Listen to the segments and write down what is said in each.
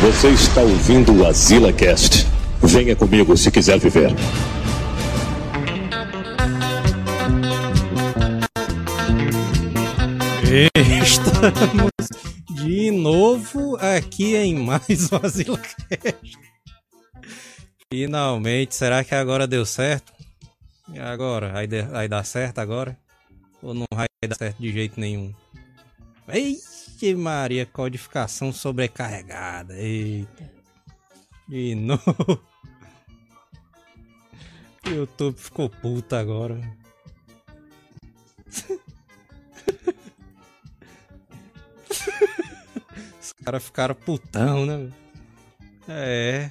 Você está ouvindo o Azila Cast. Venha comigo se quiser viver. Estamos de novo aqui em mais um Azila Cast. Finalmente, será que agora deu certo? Agora? Vai, de- vai dar certo agora? Ou não vai dar certo de jeito nenhum? Eita Maria, codificação sobrecarregada. Eita. De novo. O YouTube ficou puto agora. Os caras ficaram putão, né? É.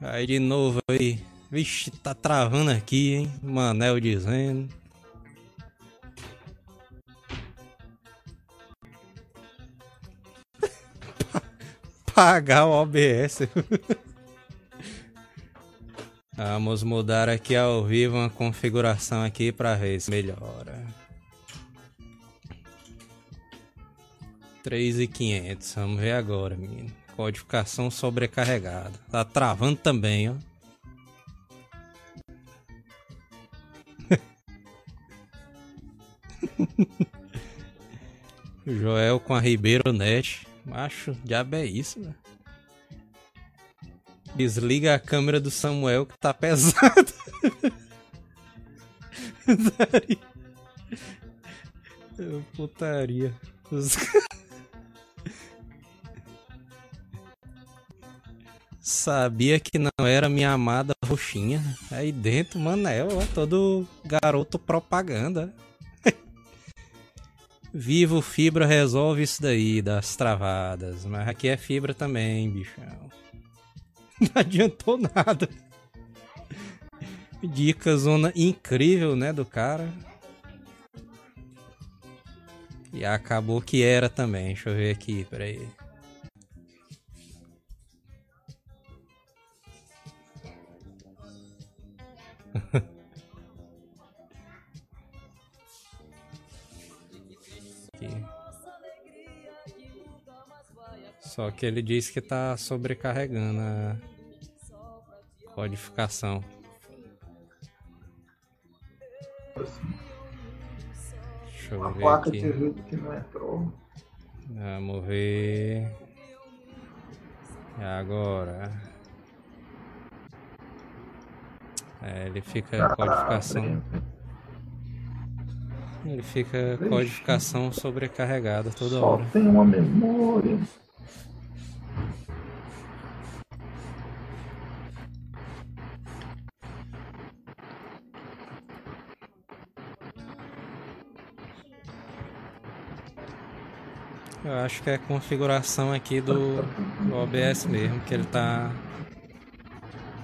Aí de novo aí. Vixe, tá travando aqui, hein? Manel dizendo. Pagar o OBS. Vamos mudar aqui ao vivo uma configuração aqui pra ver se melhora. 3.500, vamos ver agora, menino. Codificação sobrecarregada. Tá travando também, ó. Joel com a Ribeiro Net. Macho, diabo é isso, velho. Desliga a câmera do Samuel que tá pesado. Ô, Putaria. Os... Sabia que não era minha amada roxinha. Aí dentro, Manel, ó, todo garoto propaganda. Vivo Fibra resolve isso daí, das travadas. Mas aqui é fibra também, bichão. Não adiantou nada. Dica zona incrível, né, do cara. E acabou que era também. Deixa eu ver aqui, peraí. Só que ele disse que tá sobrecarregando a codificação. Deixa eu A ver placa aqui. de vídeo que não entrou. Vamos ver. E agora? É, ele fica Tá codificação. Ele fica Vixe. codificação sobrecarregada toda Só hora. tem uma memória. Eu acho que é a configuração aqui do, do OBS mesmo, que ele tá.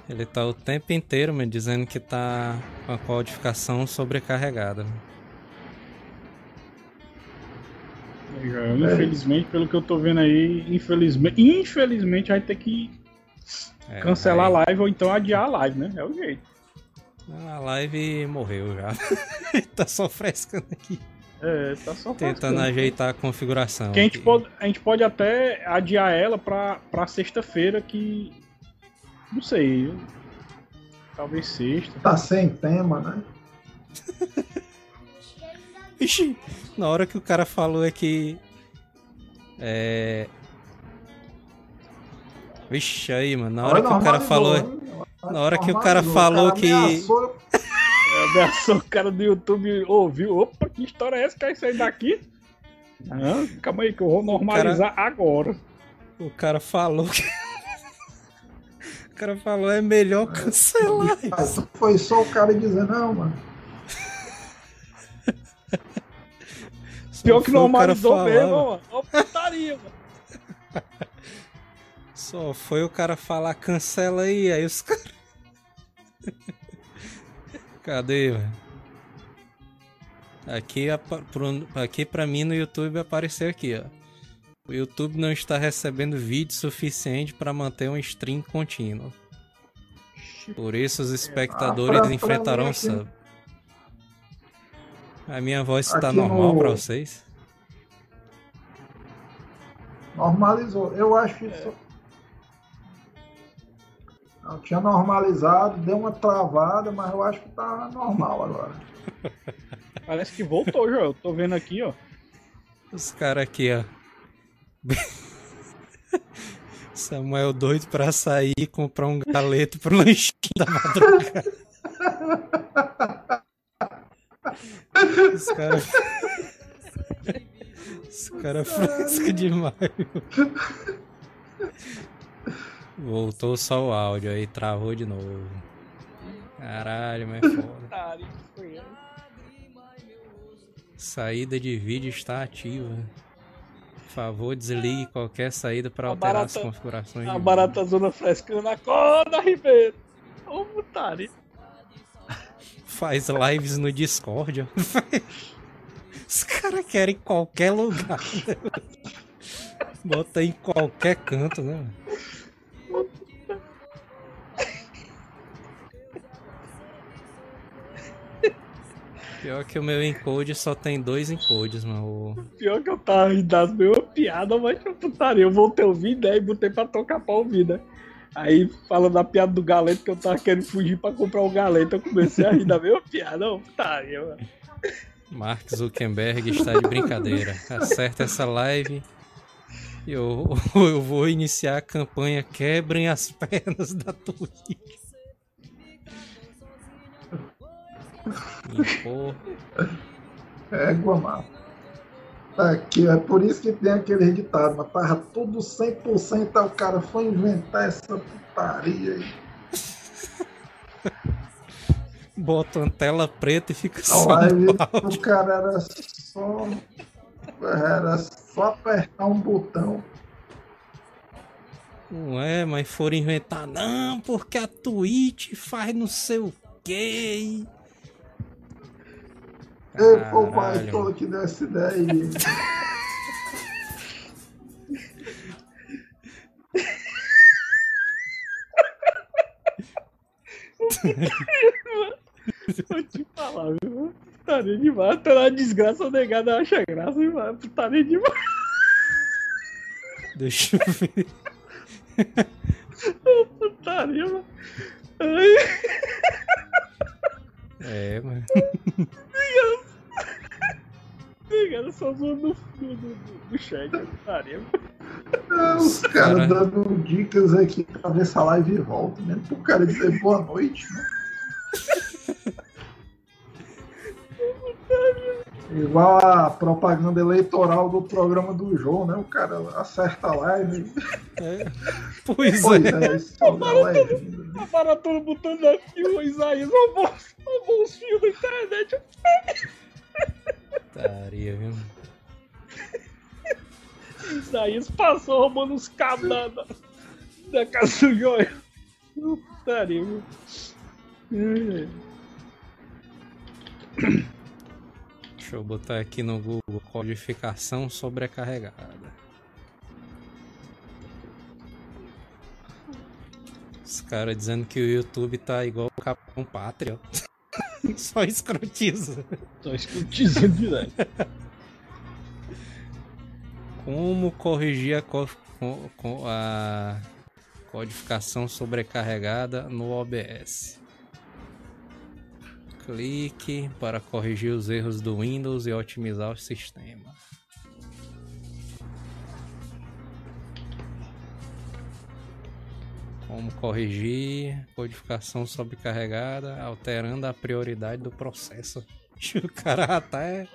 Ele tá o tempo inteiro me dizendo que tá com a codificação sobrecarregada. Infelizmente, pelo que eu tô vendo aí, infelizmente, infelizmente vai ter que É, cancelar aí- a live ou então adiar a live, né? É o jeito. A live morreu já. tá só frescando aqui. É, tá só Tentando ajeitar a configuração. Que a gente, pode, a gente pode até adiar ela pra, pra sexta-feira, que. Não sei. Talvez sexta. Tá sem tema, né? Ixi, na hora que o cara falou é que. É. Vixe, aí, mano. Na hora que o cara falou. na hora que o cara falou que- ameaçou, É, o cara do YouTube ouviu. Opa, que história é essa? Quer sair daqui? Não, calma aí que eu vou normalizar agora. O cara falou que. o cara falou é melhor cancelar isso. Foi só o cara dizer, não, mano. Só Pior que cara normalizou mesmo, mano. Ó, putaria, mano. Só foi o cara falar cancela aí, aí os caras. Cadê, velho? Aqui, aqui pra mim no YouTube apareceu aqui, ó. O YouTube não está recebendo vídeo suficiente para manter um stream contínuo. Por isso os espectadores Ah, enfrentarão sub. A minha voz tá Aqui normal no- pra vocês? Normalizou. Eu acho que isso. Eu tinha normalizado, deu uma travada, mas eu acho que tá normal agora. Parece que voltou, Joel. Tô vendo aqui, ó. Os caras aqui, ó. Samuel doido pra sair e comprar um galeto pro lanchinho da madrugada. Os caras. Os caras frescos demais. Voltou só o áudio aí, travou de novo. Caralho, mas é foda. Saída de vídeo está ativa. Por favor, desligue qualquer saída para alterar barata- as configurações. A barata zona frescando. Acorda, Ribeiro. Ô, putaria. Faz lives no Discord, ó. Os caras querem em qualquer lugar. né? Bota em qualquer canto, né? Pior que o meu encode só tem dois encodes, mano. Pior que eu tava rindo das mesmas piadas, mas que putaria. Eu voltei ouvir, né? E botei pra tocar pra ouvir, né? Aí, falando da piada do galeto, que eu tava querendo fugir pra comprar o galeto, eu comecei a rir da mesma piada. Ô, putaria, mano. Mark Zuckerberg está de brincadeira. Acerta essa live. e Eu, eu vou iniciar a campanha Quebrem as pernas da Twitch. Pô, É, Guamar. Aqui, é por isso que tem aquele ditado, mas tava tudo 100%, aí o cara foi inventar essa putaria aí. bota uma tela preta e fica A só áudio. do cara era só. Era só apertar um botão. Não é, mas foram inventar, não, porque a Twitch faz não sei o quê. Ei, pô, pai, mano. que deu essa ideia aí. Vou te falar, viu? Putaria demais. Até na desgraça negada acha graça, viu? Putaria demais. Deixa eu ver. Putaria, mano. Ai, É, mano. Só do, do, do, do chat. Os Cara. caras dando dicas aqui pra ver se a live volta, mesmo pro cara dizer boa noite, né? Igual a propaganda eleitoral do programa do João, né? O cara acerta a live. É. Pois Pois é. é, é da legenda. A maratona botando aqui o Isaías roubou os fios da internet. Taria, viu? Isaías passou roubando os cabos da, da, casa do Joel. Putaria, viu? Deixa eu botar aqui no Google codificação sobrecarregada. Os caras dizendo que o YouTube tá igual o Capão Pátria. Só escrotiza. Tô escutizando direto. Como corrigir a, co- co- a codificação sobrecarregada no OBS? Clique para corrigir os erros do Windows e otimizar o sistema. Como corrigir codificação sobrecarregada, alterando a prioridade do processo. O cara já tá é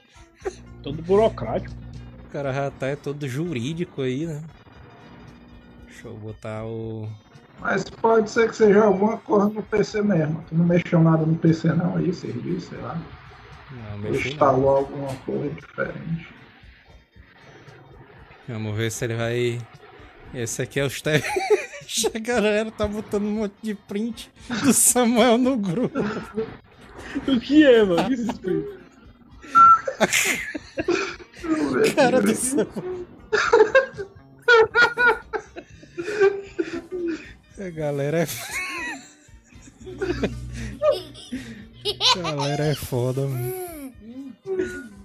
Todo burocrático. o cara já tá é todo jurídico aí, né? Deixa eu botar o. Mas pode ser que seja alguma coisa no PC mesmo. Tu não mexeu nada no PC não aí, serviço, sei lá. Não, Ou mexi não. instalou alguma coisa diferente. Vamos ver se ele vai. Esse aqui é o step. A galera tá botando um monte de print do Samuel no grupo. O que é, mano? Que espírito? Deixa eu ver Cara do Samuel. A galera é. A galera é foda, mano.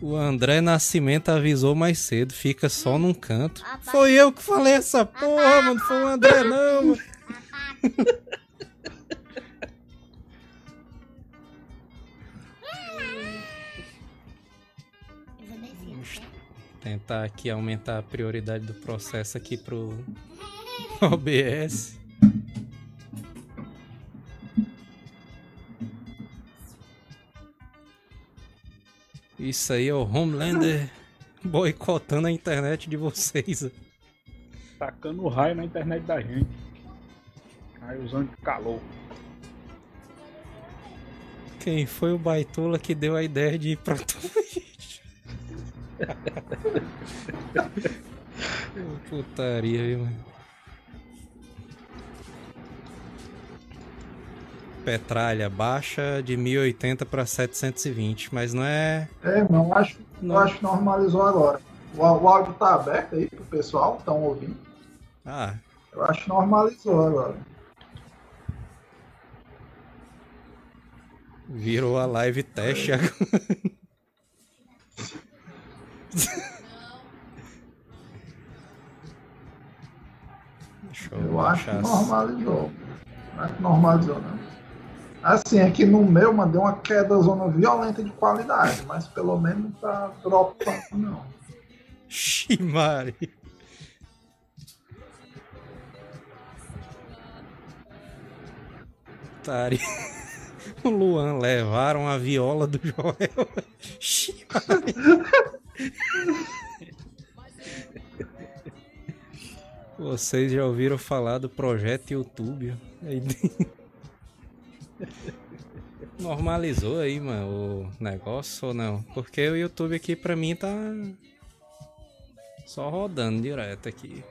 O André Nascimento avisou mais cedo, fica só num canto. Foi eu que falei essa porra, mano. Foi o André, não, mano. Vamos tentar aqui aumentar a prioridade do processo aqui pro OBS. Isso aí é o Homelander boicotando a internet de vocês. Tacando raio na internet da gente. Aí usando calor. Quem foi o baitola que deu a ideia de ir pra Twitch? Putaria, viu, mano? Petralha baixa de 1080 para 720, mas não é. É, não, eu acho, Não. acho que normalizou agora. O, o áudio tá aberto aí pro pessoal, estão ouvindo. Ah, Eu acho que normalizou agora. virou a live teste agora. Deixa eu, Eu acho que normalizou. Não é que normalizou, não. Assim, aqui no meu, mano, deu uma queda zona violenta de qualidade, mas pelo menos tá dropando, não. Ximari. Tari. O Luan levaram a viola do Joel. Ximari. Vocês já ouviram falar do projeto YouTube? Normalizou aí, mano, o negócio ou não? Porque o YouTube aqui pra mim tá só rodando direto aqui.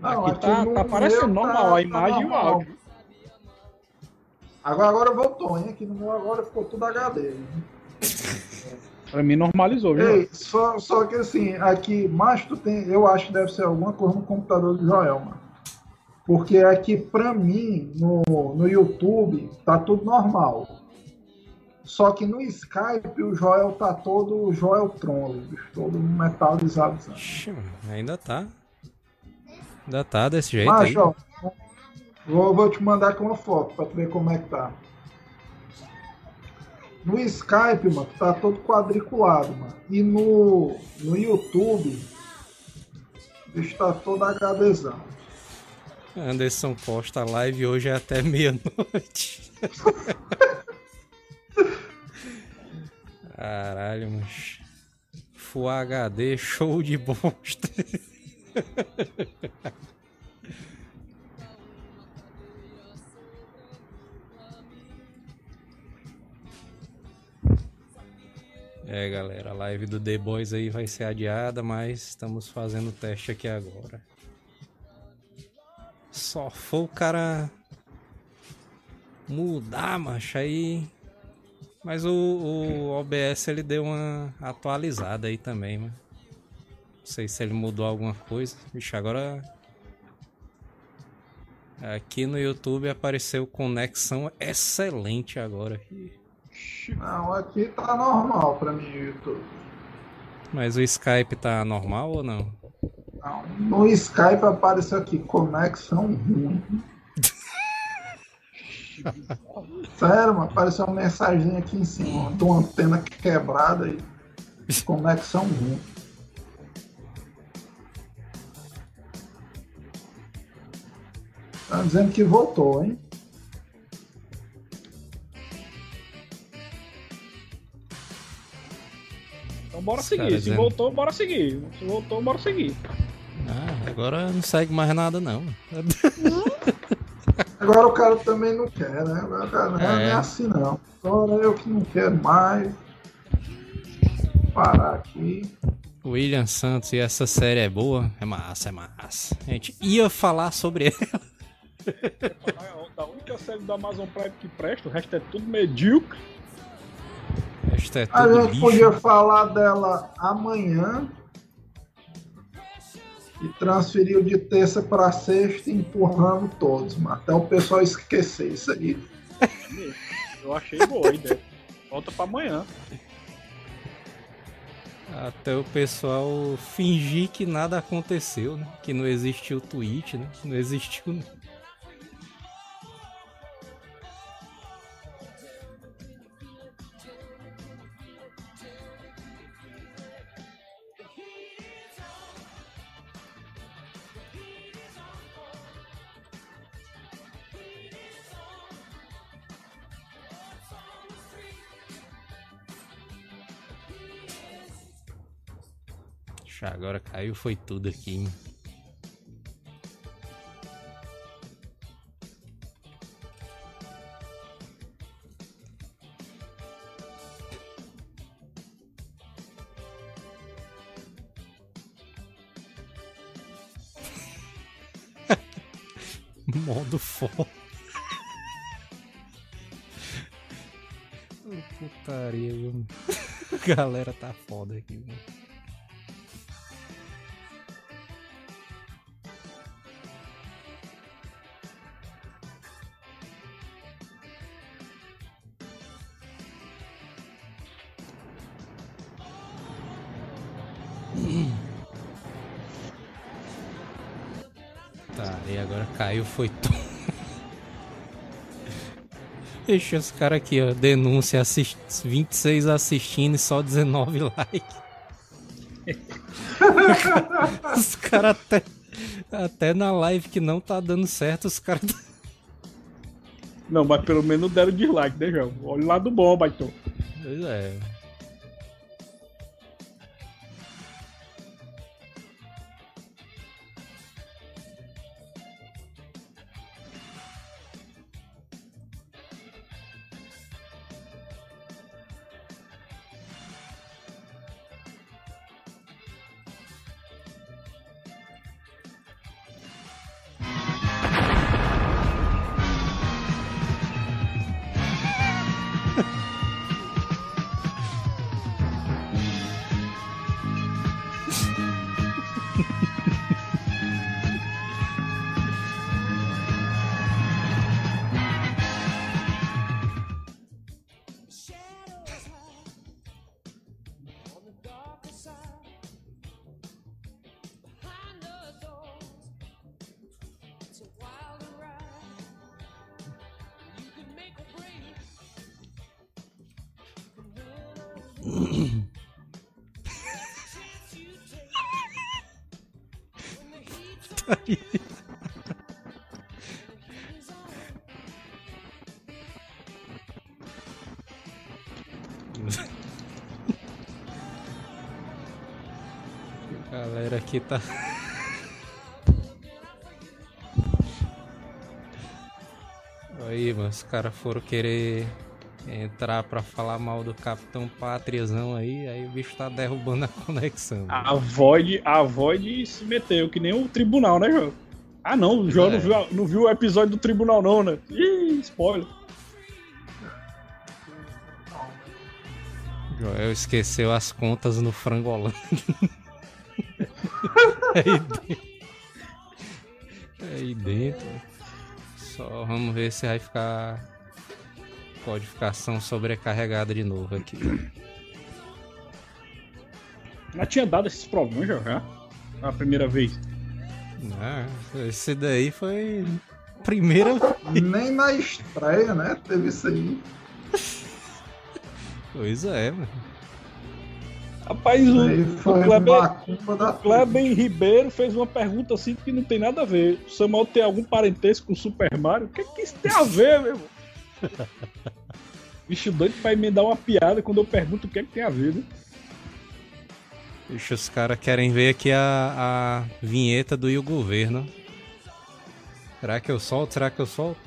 Não, Aqui tá, no tá parecendo meu normal a imagem e o áudio. Agora, agora voltou, hein? Aqui no meu agora ficou tudo HD. Pra mim normalizou, viu? Ei, só, só que assim, aqui, mas tu tem, eu acho que deve ser alguma coisa no computador do Joel, mano. Porque aqui, pra mim, no, no YouTube, tá tudo normal. Só que no Skype, o Joel tá todo Joel Tron, todo metalizado. Ixi, mano, ainda tá. Ainda tá desse jeito aí. Mas, ó, vou, vou te mandar aqui uma foto pra tu ver como é que tá. No Skype, mano, tá todo quadriculado, mano. E no, no YouTube, o bicho tá todo HDzão. Anderson posta a live hoje é até meia-noite. Caralho, mas. Full HD, show de bosta. É, galera, a live do The Boys aí vai ser adiada, mas estamos fazendo o teste aqui agora. Só foi o cara mudar, macho, aí. Mas o, o OBS ele deu uma atualizada aí também, mano. Não sei se ele mudou alguma coisa. Vixe, agora. Aqui no YouTube apareceu conexão excelente agora. Não, aqui tá normal pra mim YouTube. Mas o Skype tá normal ou não? No Skype apareceu aqui, conexão ruim. Sério, mano, apareceu uma mensagem aqui em cima, de uma antena quebrada e conexão ruim. Tá dizendo que voltou, hein? Então bora Os seguir. Se voltou, bora seguir. Se voltou, bora seguir. Agora não segue mais nada não. Agora o cara também não quer, né? Agora o cara não é, É. assim não. Agora eu que não quero mais. Parar aqui. William Santos e essa série é boa? É massa, é massa. A gente ia falar sobre ela. Da única série do Amazon Prime que presta, o resto é tudo medíocre. É A tudo gente lixo. podia falar dela amanhã e transferiu de terça para sexta, empurrando todos, mano. Até o pessoal esquecer isso aí. Eu achei boa a ideia. Volta pra amanhã. Até o pessoal fingir que nada aconteceu, né? Que não existiu tweet, né? Não existiu. Agora caiu foi tudo aqui. hein? Modo foda. Putaria, viu? Galera tá foda aqui, mano. Tá, e agora caiu, foi tudo. Deixa os caras aqui, ó. Denúncia, assist... 26 assistindo e só 19 likes. os caras até, até na live que não tá dando certo, os caras. Não, mas pelo menos deram dislike, né, João? Olha o lado bom, baitão. Pois é. Galera aqui tá. Aí, mano, os caras foram querer entrar pra falar mal do Capitão Pátriazão aí, aí o bicho tá derrubando a conexão. A Void, a Void se meteu, que nem o tribunal, né, João? Ah, não, o João É. não, viu, não viu o episódio do tribunal, não, né? Ih, spoiler. Joel esqueceu as contas no frangolão. aí, dentro. aí dentro. Só vamos ver se vai ficar codificação sobrecarregada de novo aqui. Mas tinha dado esses problemas já, já? A primeira vez. Ah, esse daí foi primeira Nem na estreia, né? Teve isso aí. coisa é, mano. Rapaz, o, o Kleber, da Kleber Ribeiro fez uma pergunta assim que não tem nada a ver. O Samuel tem algum parentesco com o Super Mario? O que, que isso tem a ver, meu irmão? Bicho doido pra emendar uma piada quando eu pergunto o que é que tem a ver, né? Deixa os caras querem ver aqui a, a vinheta do E o Governo. Será que eu solto? Será que eu solto?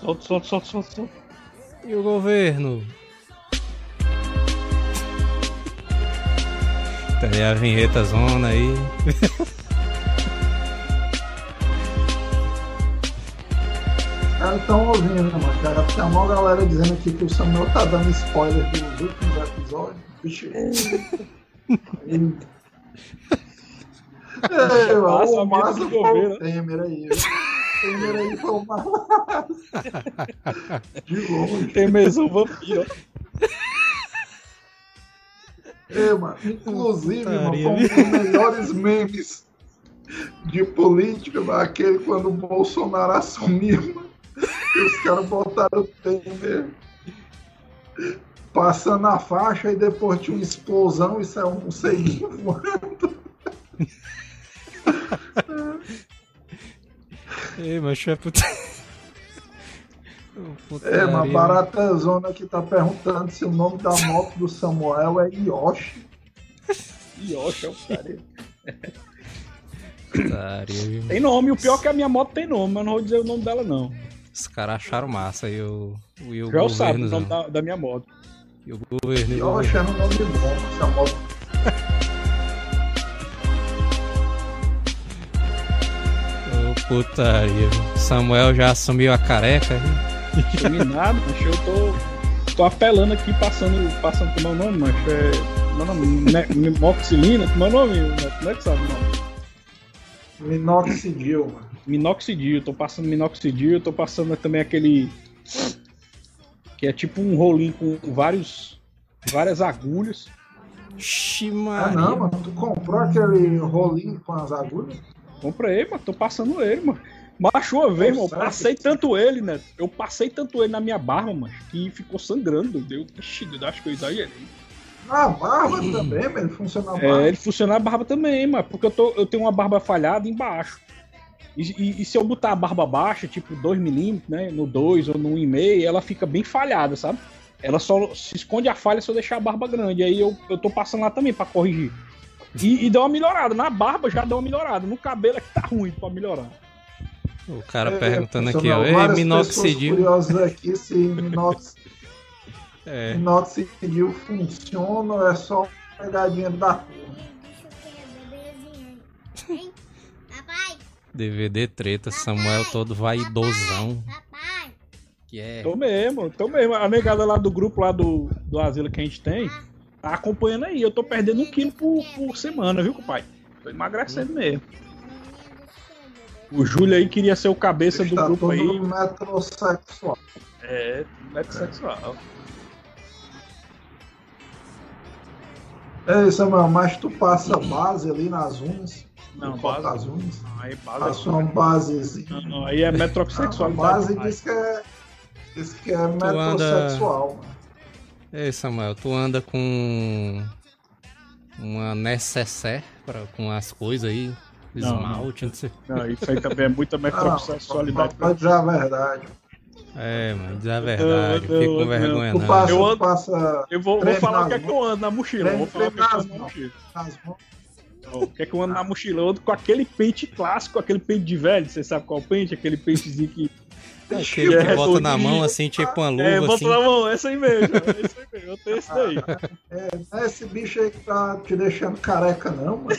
Solta, solta, solta, solta, solta. E o governo? Tem a vinheta zona aí. caras estão ouvindo, né, mano? Cara, tem a maior galera dizendo aqui que o Samuel tá dando spoiler dos últimos episódios. Vixe. Aí- É, Massa, o Massa foi governo. o Temer aí. Temer aí foi o mais. De longe. Tem mesmo um vampiro. É, mano. Inclusive, mano, foi um dos melhores memes de política, mano, aquele quando o Bolsonaro assumiu, mano, os caras botaram o Temer passando a faixa e depois tinha uma explosão e saiu um ceguinho voando. Ei, mas é puta... É, uma barata zona que tá perguntando se o nome da moto do Samuel é Yoshi. Yoshi é o cara. Tem nome, o pior é que a minha moto tem nome, mas eu não vou dizer o nome dela não. Os caras acharam massa e o, e o Já sabe o nome da, da minha moto. E o governo. e o Eu achando o nome bom, essa moto. Ô, putaria. Samuel já assumiu a careca. viu? Sumi nada, mas eu tô, tô apelando aqui, passando, passando o nome, mas é. Meu nome, né, minoxidil, como é o nome? Neto? Como é que sabe o nome? Minoxidil, mano. Minoxidil, tô passando minoxidil, tô passando também aquele. Que é tipo um rolinho com vários. várias agulhas. Ixi, Ah, não, mano. Tu comprou aquele rolinho com as agulhas? Comprei, mano, tô passando ele, mano. Macho uma vez, mano, eu passei tanto ele, né? Eu passei tanto ele na minha barba, mano, que ficou sangrando. Deu, ixi, eu acho que eu exagerei. Na barba também, mas ele funciona na barba. É, ele funciona a barba também, mano, porque eu, tô, eu tenho uma barba falhada embaixo. E, e- e se eu botar a barba baixa, tipo 2mm, né, no 2 ou no 1,5, ela fica bem falhada, sabe? Ela só se esconde a falha se eu deixar a barba grande. Aí eu, eu tô passando lá também pra corrigir. E, e deu uma melhorada. Na barba já deu uma melhorada. No cabelo é que tá ruim pra melhorar. O cara É, perguntando aqui, funcionou. ó. Ei, minoxidil. curiosas aqui se minox... É, minoxidil funciona ou é só pegar dinheiro da turma. DVD treta, Samuel todo vaidosão. papai. Que é. Tô mesmo, tô mesmo. A negada lá do grupo lá do, do asilo que a gente tem, tá acompanhando aí. Eu tô perdendo um quilo por, por semana, viu, pai? Tô emagrecendo mesmo. O Júlio aí queria ser o cabeça do Está grupo todo aí. metrosexual. É, metrosexual. É isso, mano, mas tu passa base ali nas unhas. Não, base- as unhas. Aí, base, uma basezinha. não, não, aí é A metrosexualidade. base diz que é. Diz que é metrosexual, mano. Ei, Samuel, tu anda com uma necessaire pra, com as coisas aí, Não, esmalte, não sei. Não, isso aí também é muita Ah, não, metrosexualidade. pode dizer a verdade. É, mano, diz a verdade, Não, fico não, com vergonha Tu não. passa, Eu ando- passa Eu vou, vou falar o que é que eu ando na mochila. Treme- Vou falar o que é que eu treme ando na mochila. mãos. O que é que eu ando na mochila? Eu ando com aquele pente clássico, aquele pente de velho. Você sabe qual pente? Aquele pentezinho que. Aquele é que bota na mão assim, tipo uma é, luva bota assim. na mão, essa aí mesmo. Esse aí mesmo. Eu tenho esse daí. É, não é esse bicho aí que tá te deixando careca, não, mano.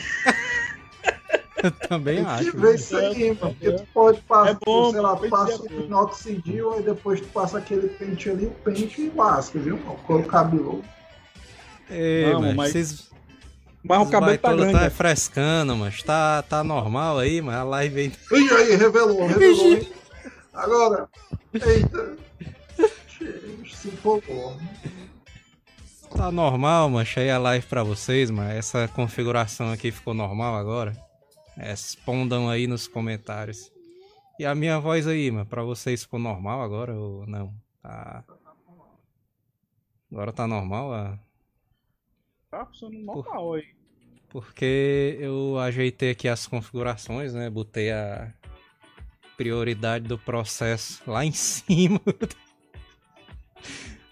Eu também Tem que acho. ver isso aí, mano. Porque tu pode passar, É bom, sei lá, passa é o minoxidil, aí depois tu passa aquele pente ali, o pente e lasca, viu? O couro cabeludo. Ei, Não, mas- vocês Mas o cabelo tá baitola grande. tá né? frescando, mas tá, tá normal aí, mas a live aí Ih, aí, revelou, revelou. hein? Agora, eita. Se empolgou. tá normal, mano. Achei a live pra vocês, mas essa configuração aqui ficou normal agora. Respondam aí nos comentários. E a minha voz aí, mano, pra vocês ficou normal agora ou não? Tá. Agora tá normal? ah? Tá funcionando normal aí. Porque eu ajeitei aqui as configurações, né? Botei a prioridade do processo lá em cima.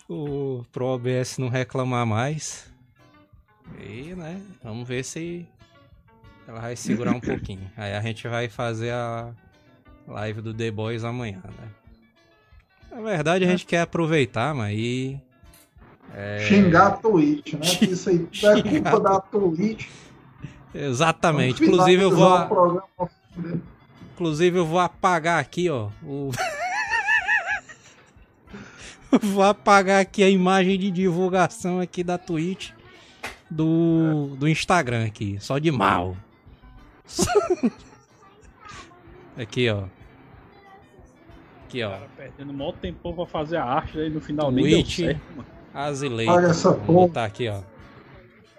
o, pro OBS não reclamar mais. E, né? Vamos ver se ela vai segurar um pouquinho. Aí a gente vai fazer a live do The Boys amanhã, né? Na verdade, a gente quer aproveitar, mas aí. É, Xingar a Twitch, né? Isso aí tudo é culpa da Twitch. Exatamente. Inclusive, eu vou. Inclusive, eu vou apagar aqui, ó. O... vou apagar aqui a imagem de divulgação aqui da Twitch do, do Instagram aqui. Só de mal. aqui, ó. Aqui, ó. Cara, perdendo mó tempão pra fazer a arte aí no final nem deu Twitch. certo, mano. Azileita. Olha essa Vou porra. botar aqui, ó.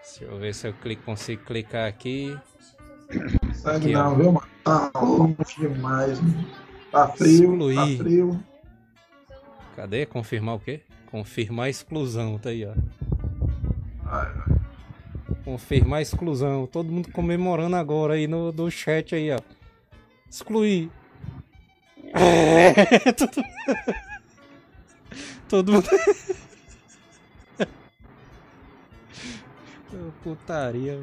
Deixa eu ver se eu clico, consigo clicar aqui. Ó. não, viu, mano? Tá longe demais, mano. Tá frio, Excluir. tá frio. Cadê? Confirmar o quê? Confirmar a exclusão, tá aí, ó. Confirmar a exclusão. Todo mundo comemorando agora aí no do chat aí, ó. Excluir. É, todo... todo mundo. Putaria.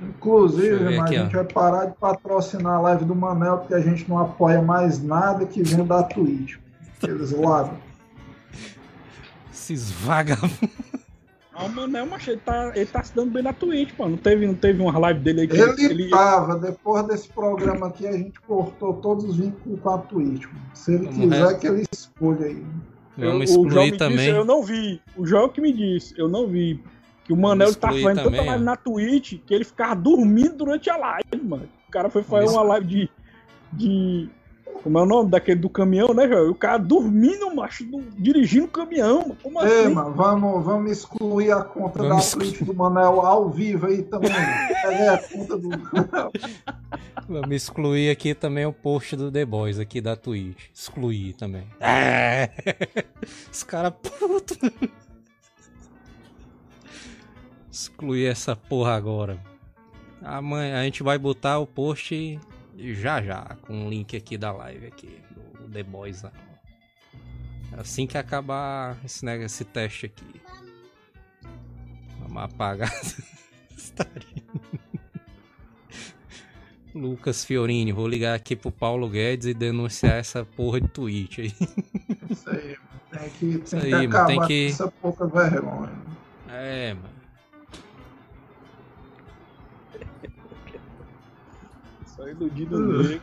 Inclusive, eu ver mas aqui, a gente ó. vai parar de patrocinar a live do Manel, porque a gente não apoia mais nada que vem da Twitch. Eles ladram. Esses vagabundos. Ah, o Manel, mas ele tá, ele tá se dando bem na Twitch, mano. Não teve, não teve uma live dele aí que Ele tava, depois desse programa aqui, a gente cortou todos os vínculos com a Twitch. mano. Se ele Vamos quiser, re- que ele escolha aí. Vamos o João excluir me também. Disse, eu não vi. O João que me disse, eu não vi. Que o Manel Vamos tá fazendo tanta também, live ó. na Twitch que ele ficava dormindo durante a live, mano. O cara foi fazer uma live de. de. Como é o nome daquele do caminhão, né, João? E o cara dormindo, macho, do- dirigindo o caminhão, mano. Como Ei, assim? mano, vamos, vamos excluir a conta Vamos da Twitch do Manel ao vivo aí também. Pega aí a conta do. Vamos excluir aqui também o post do The Boys aqui da Twitch. Excluir também. É. Os caras putos. Excluir essa porra agora. Amanhã a gente vai botar o post já já, com o link aqui da live aqui, do The Boys. lá. Assim que acabar esse, neg- esse teste aqui. Vamos apagar. Lucas Fiorini, vou ligar aqui pro Paulo Guedes e denunciar essa porra de tweet aí. Isso aí. Tem que, tem aí, que acabar tem que- essa pouca vergonha. É, mano. Só iludido nele.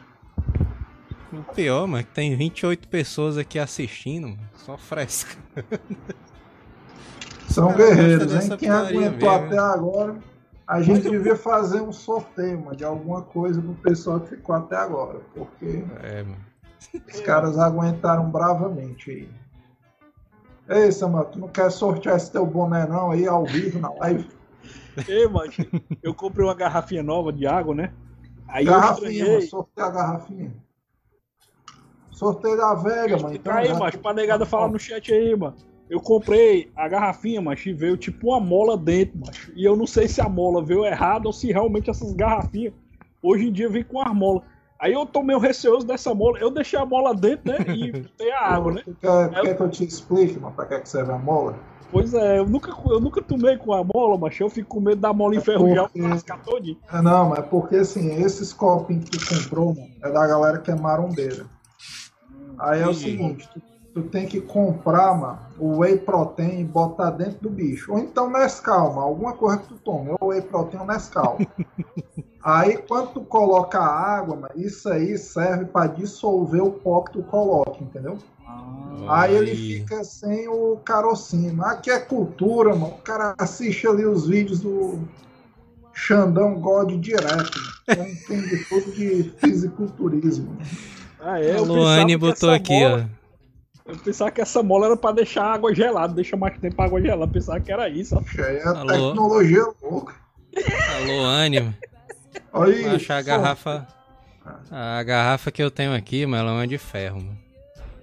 O pior, mano, é que tem 28 pessoas aqui assistindo, mano. Só fresca. São Cara, guerreiros, hein? Quem aguentou mesmo. até agora, a gente devia fazer um sorteio, mano, de alguma coisa pro pessoal que ficou até agora. Porque É, mano. os caras aguentaram bravamente aí. Ei, Samuel, tu não quer sortear esse teu boné não aí ao vivo na live? Ei, macho, eu comprei uma garrafinha nova de água, né? Aí eu garrafinha, mano, estranhei. sorteia a garrafinha. Sorteio da Vega, mano. Então, aí, já- macho, pra negada falar no chat aí, mano. Eu comprei a garrafinha, macho, e veio tipo uma mola dentro, macho. E eu não sei se a mola veio errada ou se realmente essas garrafinhas hoje em dia vem com as molas. Aí eu tô meio receoso dessa mola. Eu deixei a mola dentro, né? E botei a água, né? Tu quer, quer que eu te explique, mano, pra que, que serve a mola? Pois é, eu nunca, eu nunca tomei com a mola, macho. Eu fico com medo da mola enferrujar porque- o lascar todinho. É, Não, mas porque assim, esses copinhos que tu comprou, mano, é da galera que é marombeira. Aí é o seguinte, tu, tu tem que comprar, mano, o whey protein e botar dentro do bicho. Ou então Nescau, mano, alguma coisa que tu tome, ou whey protein ou Nescau. Aí quando tu coloca a água, mano, isso aí serve pra dissolver o pó que tu coloca, entendeu? Aí ele fica sem o carocinho. Aqui é cultura, mano. O cara assiste ali os vídeos do Xandão God direto. Então entende tudo de fisiculturismo. Ah, é? A Eu Luane botou aqui, mola- ó. Eu pensava que essa mola era pra deixar a água gelada, deixa mais tempo a água gelada. Eu pensava que era isso, ó. Aí é Alô? tecnologia louca. A Luane, mano. Aí, Vou achar a só- garrafa. A garrafa que eu tenho aqui, mano, ela é uma de ferro, mano.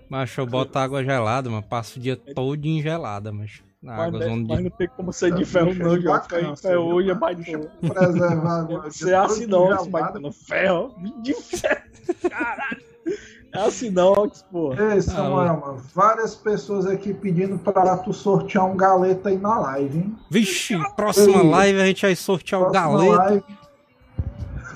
Mas eu boto água gelada, mano. Passo o dia todo em gelada, mas. Na Mas, água zona mas de. não tem como ser de ferro, não, é bacana, Ferro ferro assim, hoje é mais de boa. Preservar. Você é Assinox, mas gelada. no ferro, ó. De ferro. Caralho. É Assinox, pô. Ei, Samuel, mano, várias pessoas aqui pedindo pra tu sortear um galeta aí na live, hein? Vixe, próxima Ei. live a gente vai sortear o galeto. live,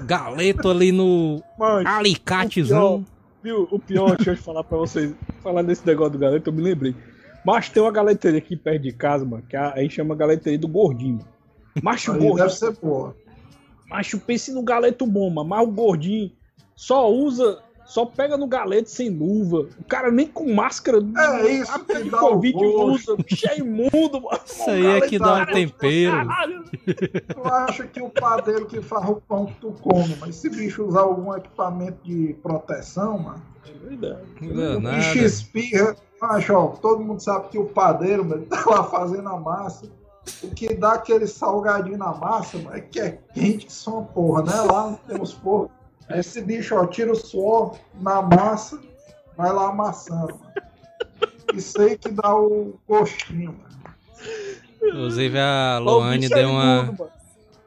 Galeto ali no Mano, alicatezão. Viu? O pior, deixa eu falar pra vocês. Falar desse negócio do galeto, eu me lembrei. Mas tem uma galeteria aqui perto de casa, mano, que a, a gente chama galeteria do gordinho. Macho gordinho. deve ser boa. Macho, pense no galeto bom, mano. Mas o gordinho só usa. Só pega no galeto sem luva. O cara nem com máscara. É isso que de dá o Covid usa. Bicho é imundo, mano. Isso aí é que dá um tempero. Caralho. Tu acha que o padeiro que faz o pão que tu come, mas se bicho usar algum equipamento de proteção, mano, É verdade. Não, o nada. bicho espirra. Macho, ó, todo mundo sabe que o padeiro, mano, tá lá fazendo a massa. O que dá aquele salgadinho na massa, mano, é que é quente que só uma porra, né? Lá temos porra. Esse bicho, ó, tira o suor na massa, vai lá amassando, mano. Isso aí que dá o gostinho, mano. Inclusive a Luane bicho é deu uma.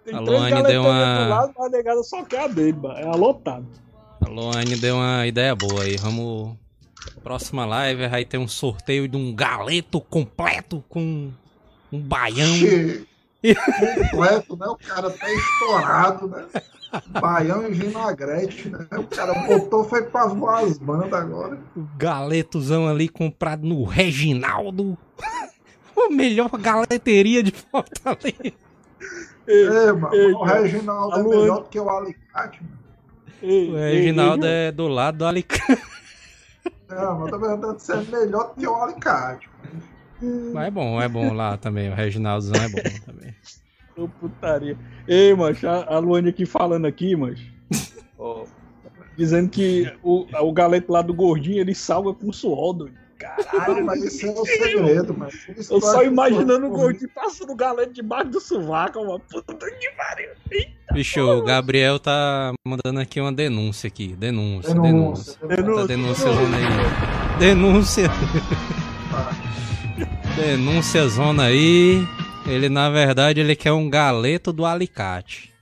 Tem a Luane deu uma- do lado, mas a negada só quer a dele, mano. É alotado. A Luane deu uma ideia boa aí. Vamos. Próxima live vai ter um sorteio de um galeto completo com um baião. Completo, né? O cara tá estourado, né? Baião e vinagrete, né? O cara botou, foi pra voar as bandas agora. O galetozão ali comprado no Reginaldo. A melhor galeteria de Fortaleza. É, mano, ei, o Reginaldo é melhor do que o Alicate, mano. Ei, O ei, Reginaldo ei, é do lado do Alicante. Não, mas na verdade você é melhor do que o Alicate. Mas é bom, é bom lá também. O Reginaldozão é bom também. Ô, putaria. Ei, mancho, a, a Luane aqui falando aqui, mancho. Ó, dizendo que o, o galeto lá do gordinho, ele salga com suor, doido. Caralho, Mas esse é o segredo, mano. Isso eu só imaginando o gordinho passando o galeto debaixo do sovaco, uma puta que pariu. Eita, Bicho, o Gabriel tá mandando aqui uma denúncia aqui. Denúncia, denúncia. Denúncia, Tá denúncia. denúncia zona aí. Denúncia. Denúncia zona aí. Ele, na verdade, ele quer um galeto do alicate.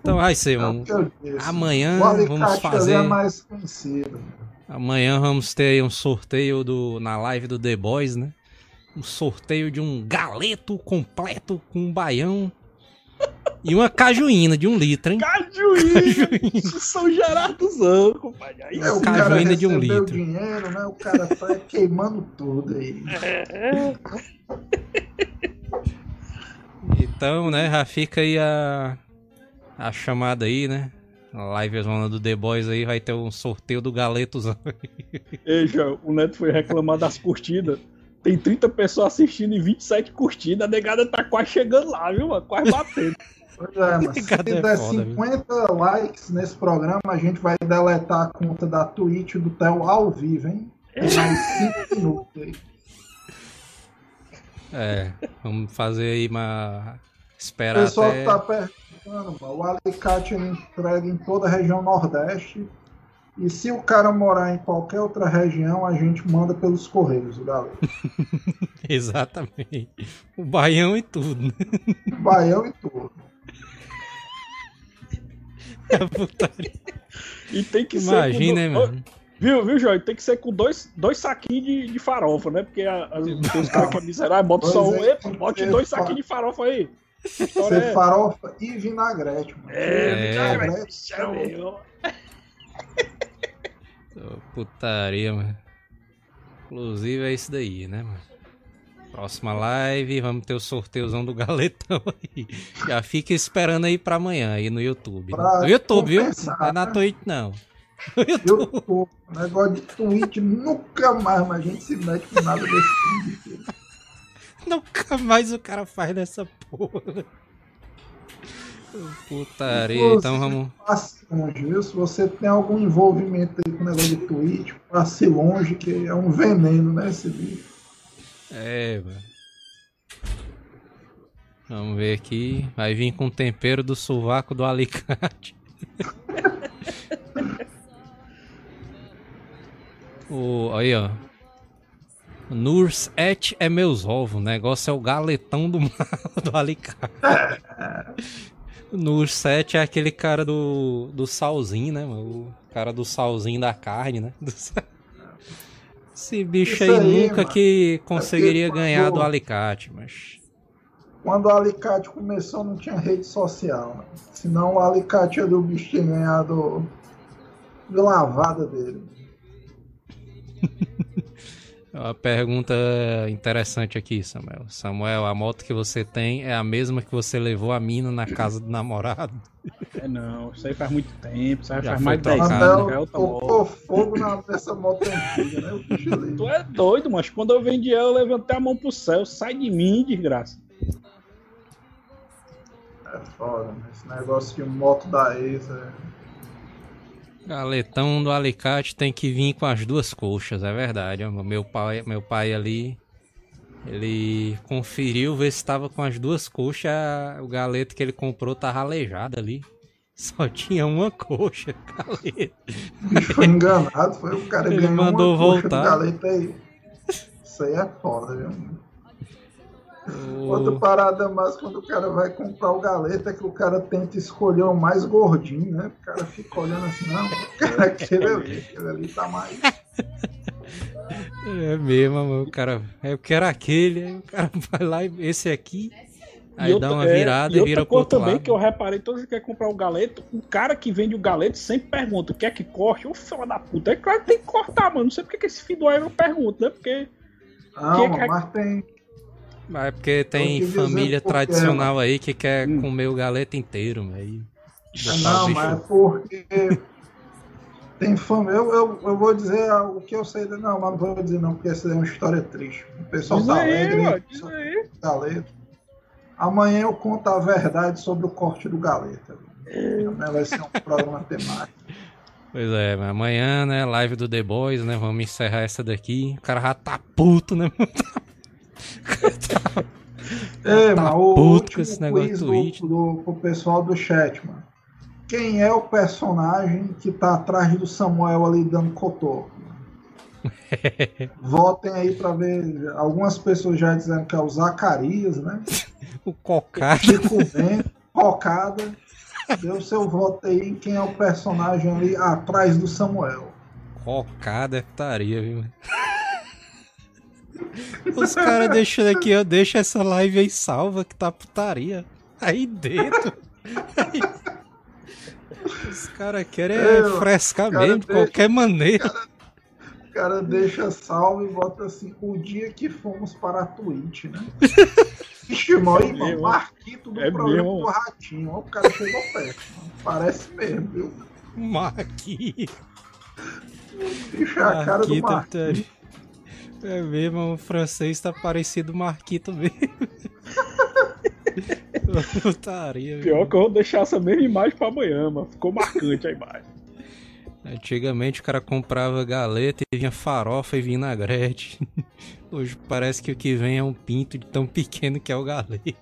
Então vai ser É o um. que eu disse. Amanhã vamos ali fazer. é mais conhecido. Amanhã vamos ter aí um sorteio do, na live do The Boys, né? Um sorteio de um galeto completo com um baião e uma cajuína de um litro, hein? Cajuína! São Gerardozão, compadre. Aí É, o Cajuína de um litro. dinheiro, né? O cara tá queimando tudo aí. Então, né, já fica aí a, a chamada aí, né? Live zona do The Boys aí vai ter um sorteio do galetozão. Ei, já, o Neto foi reclamar das curtidas. Tem 30 pessoas assistindo e 27 curtidas. A negada tá quase chegando lá, viu, mano? Quase batendo. Pois é, mas se Cada é der foda, 50 likes nesse programa, a gente vai deletar a conta da Twitch do Theo ao vivo, hein? Tem mais 5 minutos aí. É, vamos fazer aí uma. O Esperar pessoal até. que tá perguntando, o alicate ele entrega em toda a região Nordeste. E se o cara morar em qualquer outra região, a gente manda pelos Correios, galera. Exatamente. O baião e tudo, né? Baião e tudo. Putaria. E tem que Imagina, ser. com do- mano? Viu, viu, Jorge? Tem que ser com dois, dois saquinhos de, de farofa, né? Porque a, a, os caras que é miserável, bota só um. é, Epa, bote dois saquinhos de farofa aí. Ser é- farofa e vinagrete, mano. É, É. vinagrete, é, Putaria, mano. Inclusive é isso daí, né, mano? Próxima live, vamos ter o sorteuzão do galetão aí. Já fica esperando aí pra amanhã aí no YouTube. né? Pra No YouTube, viu? Não é na? Twitch, não. Eu, o negócio de Twitch nunca mais, mas a gente se mete com nada desse tipo. Nunca mais o cara faz dessa porra. Putaria, então vamos. Passe longe, viu? Se você tem algum envolvimento aí com o negócio de Twitch, passe longe, que é um veneno, né, esse bicho. É, mano. Vamos ver aqui. Vai vir com tempero do sovaco do alicate. o, aí, ó. Nurs et é meus ovos. O negócio é o galetão do, do alicate. Nurs et é aquele cara do, do salzinho, né, mano? O cara do salzinho da carne, né? Do Esse bicho aí, aí, nunca mano. que conseguiria quando- ganhar do alicate, mas. Quando o Alicate começou, não tinha rede social. Senão o Alicate ali, o bicho tinha ganhado de lavada dele. Uma pergunta interessante aqui, Samuel. Samuel, a moto que você tem é a mesma que você levou a mina na casa do namorado? É não, isso aí faz muito tempo, isso aí Já faz mais de 10 trocado. anos, é moto. tocou fogo na, nessa moto antiga, né? O. Tu é doido, mas quando eu vendi ela, eu levantei a mão pro céu. Sai de mim, desgraça. É foda, né? Esse negócio de moto da ex é. Galetão do alicate tem que vir com as duas coxas, é verdade. Meu pai, meu pai ali, ele conferiu ver se estava com as duas coxas. O galeto que ele comprou tá ralejado ali. Só tinha uma coxa, galeto. Bicho foi enganado, foi o cara Ele ganhou mandou uma coxa voltar. do galeta aí. Isso aí é foda, viu? Outra parada mais quando o cara vai comprar o galeta é que o cara tenta escolher o mais gordinho, né? O cara fica olhando assim, não, o cara aquele ali, aquele ali tá mais. É mesmo, mano, o cara. É, Eu quero aquele, aí o cara vai lá e esse aqui. Aí outra- dá uma é, virada e e outra vira pro coisa outro também lado. que eu reparei, todos que quer comprar o galeto, o cara que vende o galeto sempre pergunta, quer que corte? Ô filho da puta, é claro que tem que cortar, mano. Não sei porque que esse filho do Iron pergunta, né? Porque Não, Que que é- mas tem. Mas é porque tem família tradicional aí que quer Hum. comer o galeto inteiro, aí botar o Não, bicho- mas é porque. Tem fama. Eu, eu, eu vou dizer o que eu sei. Não, mas não vou dizer não, porque essa é uma história triste. O pessoal diz tá aí, alegre. mano, diz aí. Galeto. Amanhã eu conto a verdade sobre o corte do Galeta. Amanhã vai ser um programa temático. Pois é, mas amanhã, né, live do The Boys, né, vamos encerrar essa daqui. O cara já tá puto, né? Ei, Tá mano, o puto último com esse negócio do do, Twitch. do, pro pessoal do chat, mano. Quem é o personagem que tá atrás do Samuel ali dando cotoco? Votem aí pra ver. Algumas pessoas já dizendo que é o Zacarias, né? O cocado. Chico Bento, Cocada. Dê o seu voto aí em quem é o personagem ali atrás do Samuel. Cocada é putaria, viu? Os caras deixam aqui, ó, deixa essa live aí salva que tá putaria. Aí dentro. Aí- Os caras querem É, frescar cara mesmo, de qualquer maneira. O cara deixa salvo e bota assim, o dia que fomos para a Twitch, né? Ixi, aí, mano, mesmo. Marquito do É programa do Ratinho. Ó, o cara chegou perto, mano. Parece mesmo, viu? Marquinhos. Bicho, é a cara do Marquito, Marquito. putaria. É mesmo, o francês tá parecido Marquito mesmo. Putaria, pior que eu vou deixar essa mesma imagem pra amanhã, mano. Ficou marcante a imagem. Antigamente o cara comprava galeta e vinha farofa e vinagrete. Hoje parece que o que vem é um pinto de tão pequeno que é o galeta.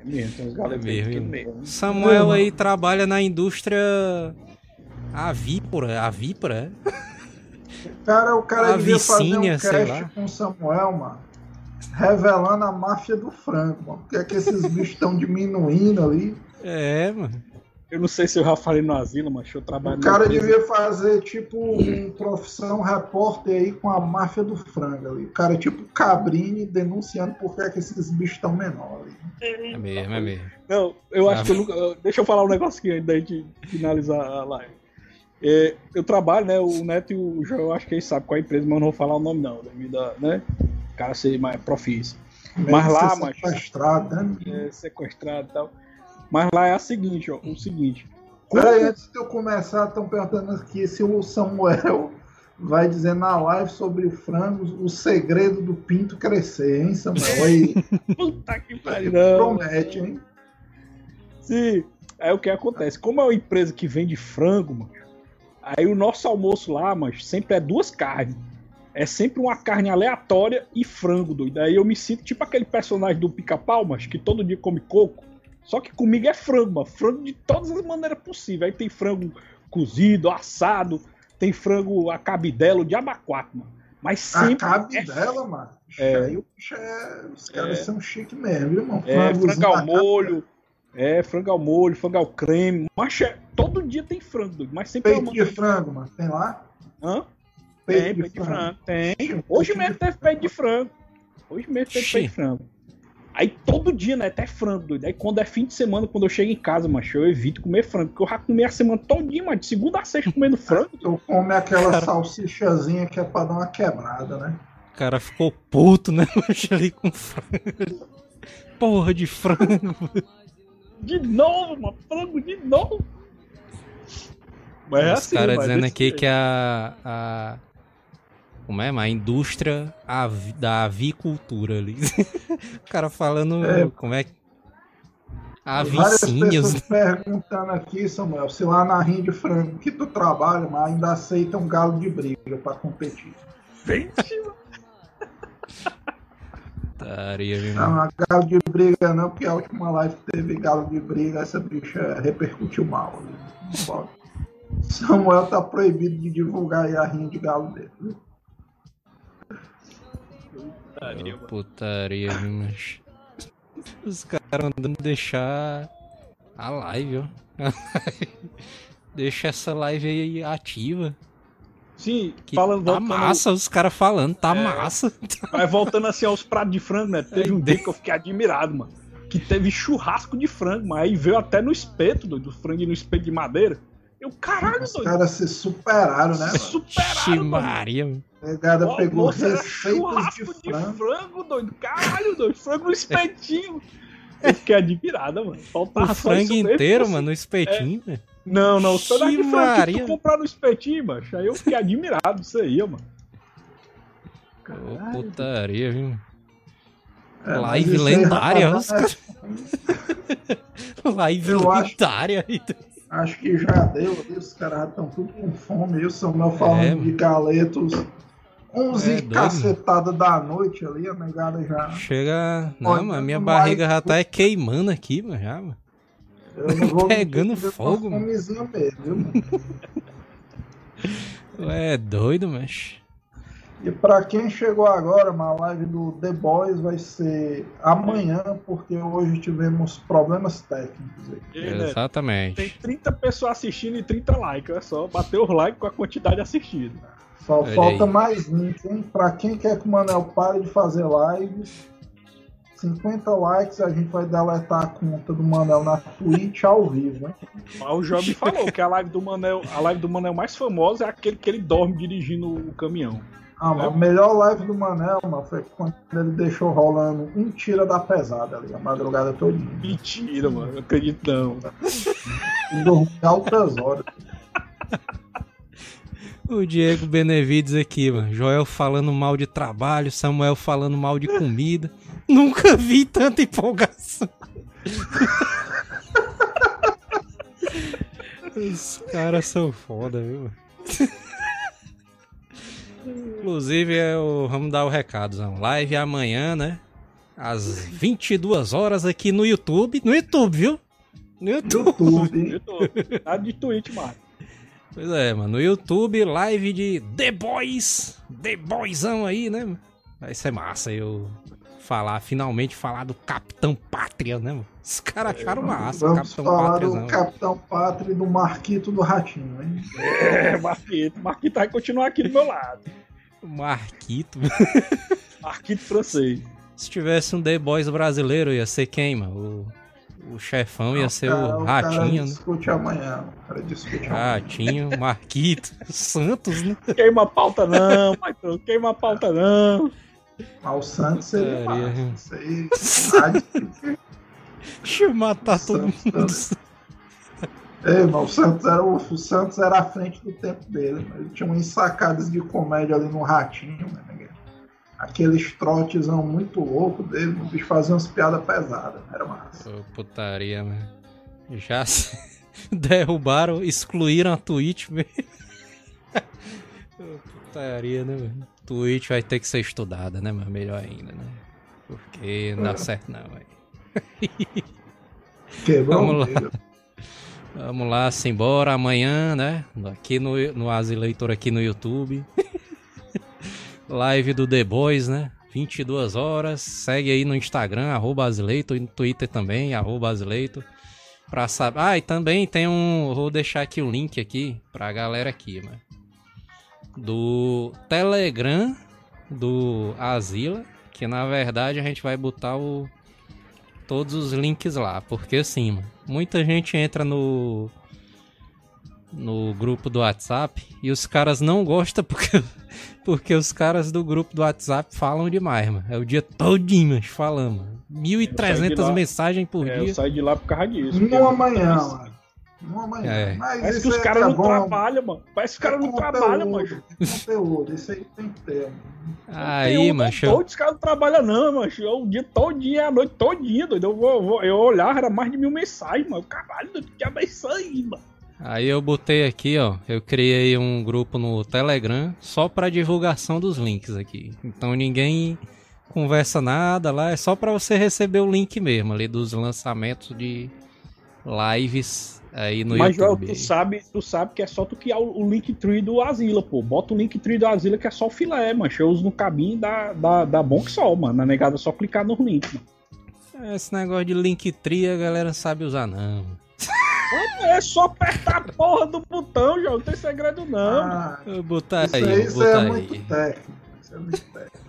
É mesmo, tem uns É mesmo, mesmo. Samuel aí trabalha na indústria avípora, avípora, é? Cara, o cara A devia fazer um vicinha, cast lá. com o Samuel, mano. Revelando a máfia do frango, mano. Porque é que esses bichos estão diminuindo ali. É, mano. Eu não sei se eu já falei no asilo, mas eu trabalho O cara devia fazer tipo um profissão repórter aí com a máfia do frango ali. O cara tipo Cabrini denunciando por que é que esses bichos estão menores. É mesmo, é mesmo. Não, eu acho Ah. que eu nunca. Deixa eu falar um negócio aqui antes da gente finalizar a live. É, eu trabalho, né? O Neto e o João, acho que eles sabem qual é a empresa, mas eu não vou falar o nome, não. Devido né? O cara ser mais profício. Mas lá, macho. sequestrado, né? É, sequestrado e tal. Mas lá é a seguinte, ó. O seguinte. Peraí, antes de eu começar, estão perguntando aqui se o Samuel vai dizer na live sobre frangos o segredo do pinto crescer, hein, Samuel? Aí, Puta que pariu. promete, hein? Sim. Aí o que acontece? Como é uma empresa que vende frango, mano, aí o nosso almoço lá, mas sempre é duas carnes. É sempre uma carne aleatória e frango, doido. Aí eu me sinto tipo aquele personagem do pica-pau, mas que todo dia come coco. Só que comigo é frango, mano. Frango de todas as maneiras possíveis. Aí tem frango cozido, assado, tem frango a cabidelo, de abacuato, mano. Mas A sempre cabe é dela, mano. É. Aí o bicho é. Os caras são chiques mesmo, viu, irmão? É, frango ao molho. É, frango ao molho, frango ao creme. Mas é- todo dia tem frango, doido, mas sempre é Peito uma... de frango, mano. Tem lá? Hã? Peito, Tem, de, peito de frango. frango. Tem. Peito Hoje mesmo teve peito de frango. Hoje mesmo teve peito de frango. Aí todo dia, né? Até frango, doido. Aí quando é fim de semana, quando eu chego em casa, macho, eu evito comer frango. Porque eu já comi a semana todinha, mano. De segunda a sexta comendo frango. Tu come aquela Cara. salsichazinha que é pra dar uma quebrada, né? O cara ficou puto, né? Hoje ali com frango. Porra de frango. De novo, mano. Frango de novo. Mas é Os assim, caras dizendo aqui jeito. que a, a. Como é? A indústria avi- da avicultura ali. o cara falando. É. Como é que. Várias Avicinhos. pessoas perguntando aqui, Samuel, se lá na rinha de frango que tu trabalha, mas ainda aceita um galo de briga pra competir. Putaria, viu, Não, a galo de briga não, porque a última live que teve galo de briga, essa bicha repercutiu mal. Samuel tá proibido de divulgar aí a rinha de galo dele. viu? Ô, Putaria, viu, mas. Os caras andando deixar a live, ó. Deixa essa live aí ativa. Sim, Que falando, tá massa, os caras falando, tá É. massa. Mas voltando assim aos pratos de frango, né? Teve um dia que eu fiquei admirado, mano. que teve churrasco de frango, mas aí veio até no espeto, doido, frango no espeto de madeira. Eu, caralho, Os doido. caras se superaram, né? mano? Superaram. Maria. mano. A negada Ó, pegou moça, receitas de churrasco de frango. frango, doido. Caralho, doido. Frango no espetinho. Eu fiquei admirada, mano. Faltava O frango inteiro, assim. mano, no espetinho, velho. Não, não, frango que Maria. tu comprar no espetinho, macho. Aí eu fiquei admirado disso aí, mano. Ô, putaria, viu? É, mas Live lendária, os caras- Live Eu acho- lendária. Acho que já deu, ali, os caras estão tudo com fome. E o Samuel falando É, de galetos. 11 É, da noite ali, a negada já. Chega. Não, Olha, mano, minha no barriga já tá é queimando aqui, mano. Já, mano. Eu não vou Pegando fogo, com mano. fomezinha mesmo, viu, mano? É doido, mas. E pra quem chegou agora, a live do The Boys vai ser amanhã, porque hoje tivemos problemas técnicos aí. E, né, Tem Exatamente. 30 pessoas assistindo e 30 likes. É só bater os likes com a quantidade assistida. Só Olha falta aí. mais link, hein? Pra quem quer que o Manel pare de fazer lives, 50 likes a gente vai deletar a conta do Manel na Twitch ao vivo, hein? Mas o me falou que a live do Manel, a live do Manel mais famosa é aquele que ele dorme dirigindo o caminhão. Ah, mas a melhor live do Manel, mano, foi quando ele deixou rolando um tira da pesada ali, a madrugada todinha. Mentira, mano. Eu acredito não. Dormiu altas horas. O Diego Benevides aqui, mano. Joel falando mal de trabalho, Samuel falando mal de comida. Nunca vi tanta empolgação. Os caras são foda, viu? Inclusive, é o- vamos dar o recado. Zão. Live amanhã, né? Às 22 horas aqui no YouTube. No YouTube, viu? No YouTube. YouTube. Eu tô. Nada de tweet, mano. Pois é, mano. No YouTube, live de The Boys. The Boyzão aí, né? Vai ser massa eu falar, finalmente falar do Capitão Pátria, né, mano? Os caras acharam massa, o Vamos Capitão falar Pátriazão. do Capitão Pátria e do Marquito do Ratinho, hein? É, Marquito. Marquito vai continuar aqui do meu lado. Marquito. Marquito francês. Se tivesse um The Boys brasileiro, ia ser quem, mano? O, o chefão ia ser cara- o cara Ratinho, né? discute amanhã. O cara discute amanhã. Ratinho, Marquito, Santos, né? Queima a pauta não, patrão. Queima a pauta não. Mas o Santos seria massa. hein? Isso aí. tá difícil. Deixa eu matar todo Santos, mundo. Ei, mas o Santos, era, o, o Santos era à frente do tempo dele. Ele tinha umas sacadas de comédia ali no Ratinho, né? Aqueles trotezão muito louco dele, o bicho fazia umas piadas pesadas. Era massa. Ô, putaria, mano. Já derrubaram, excluíram a Twitch, velho. Ô, Putaria, né, mano? Twitch vai ter que ser estudada, né, mano? Melhor ainda, né? Porque não dá certo não, velho. Quebrou Vamos lá. Vamos lá, simbora amanhã, né? Aqui no, no Azileitor aqui no YouTube. Live do The Boys, né? 22 horas. Segue aí no Instagram, arroba e no Twitter também, arroba Azileitor. Pra saber. Ah, e também tem um. Vou deixar aqui o link aqui pra galera aqui, mano. Do Telegram do Azila. Que na verdade a gente vai botar o todos os links lá, porque assim, mano, muita gente entra no no grupo do WhatsApp e os caras não gostam porque porque os caras do grupo do WhatsApp falam demais, mano. É o dia todinho mas falando. mano. Eu saí 1.300 de lá- mensagens por É, eu dia. saí de lá por causa disso. No porque- amanhã, mano. É. Mas Parece que os aí caras é não bom. trabalham, mano. Parece que os caras É não trabalham, mano. conteúdo, é conteúdo. Isso aí tem mano. Aí, mano, Todos os caras não trabalham, não, mano. É o dia todinho, é a noite todinha, doido. Eu, vou, vou- eu olhar, era mais de mil mensagens, mano. Caralho, doido, que diabo é isso aí, mano? Aí eu botei aqui, ó. Eu criei um grupo no Telegram só pra divulgação dos links aqui. Então ninguém conversa nada lá, é só pra você receber o link mesmo ali dos lançamentos de lives aí no Mas, Joel, YouTube. tu sabe, tu sabe que é só tu criar o, o Linktree do Asila, pô. Bota o Linktree do Asila que é só o filé, mano. Eu uso no cabinho da, da, da bom que só, mano. Na negada é só clicar nos links, mano. Esse negócio de Linktree a galera não sabe usar não. É só apertar a porra do botão, Joel. Não tem segredo, não. Ah, Eu vou botar isso aí, aí, eu vou isso botar é aí. muito técnico. Isso é muito técnico.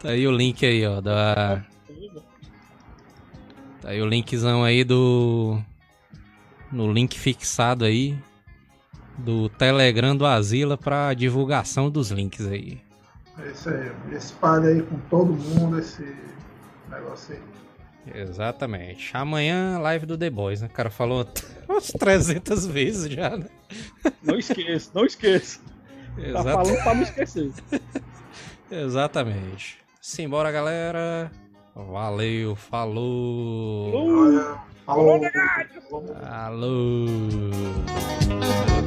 Tá aí o link aí, ó, da Tá aí o linkzão aí do. No link fixado aí. Do Telegram do Asila pra divulgação dos links aí. É isso aí. Espalha aí com todo mundo esse negócio aí. Exatamente. Amanhã, live do The Boys, né? O cara falou umas 300 vezes já, né? Não esqueça, não esqueça. Tá Exata- falando pra não esquecer. Exatamente. Simbora, galera. Valeu, falou. Olha, falou. Alô.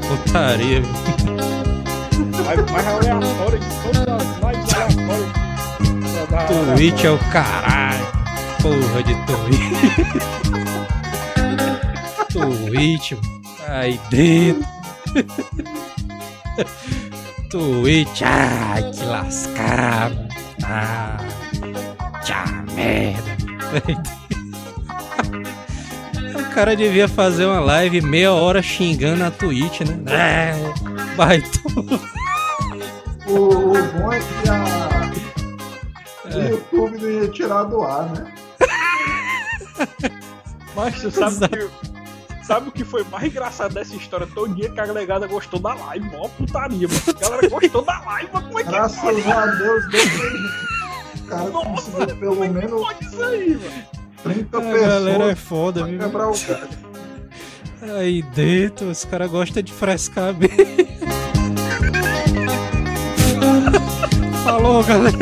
Putaria. É aleatório de todas as lives aleatórias. Twitch é o caralho. Porra de Twitch. Twitch. Aí dentro. Twitch. Ai, que lascado. Ah, tchau, merda. O cara devia fazer uma live meia hora xingando a Twitch, né? É, baitola. O, o bom é que a, o YouTube não ia tirar do ar, né? Mas você sabe que, sabe o que foi mais engraçado dessa história? Todo dia que a negada gostou da live, mó putaria, mano. A galera gostou da live, mas como é que Graças pode? a Deus, deu prejuízo. O cara Nossa, conseguiu pelo menos Pode aí, mano. 30 A pessoas galera é foda, viu? quebrar o galho. Aí dentro, os caras gostam de frescar bem. Falou, galera.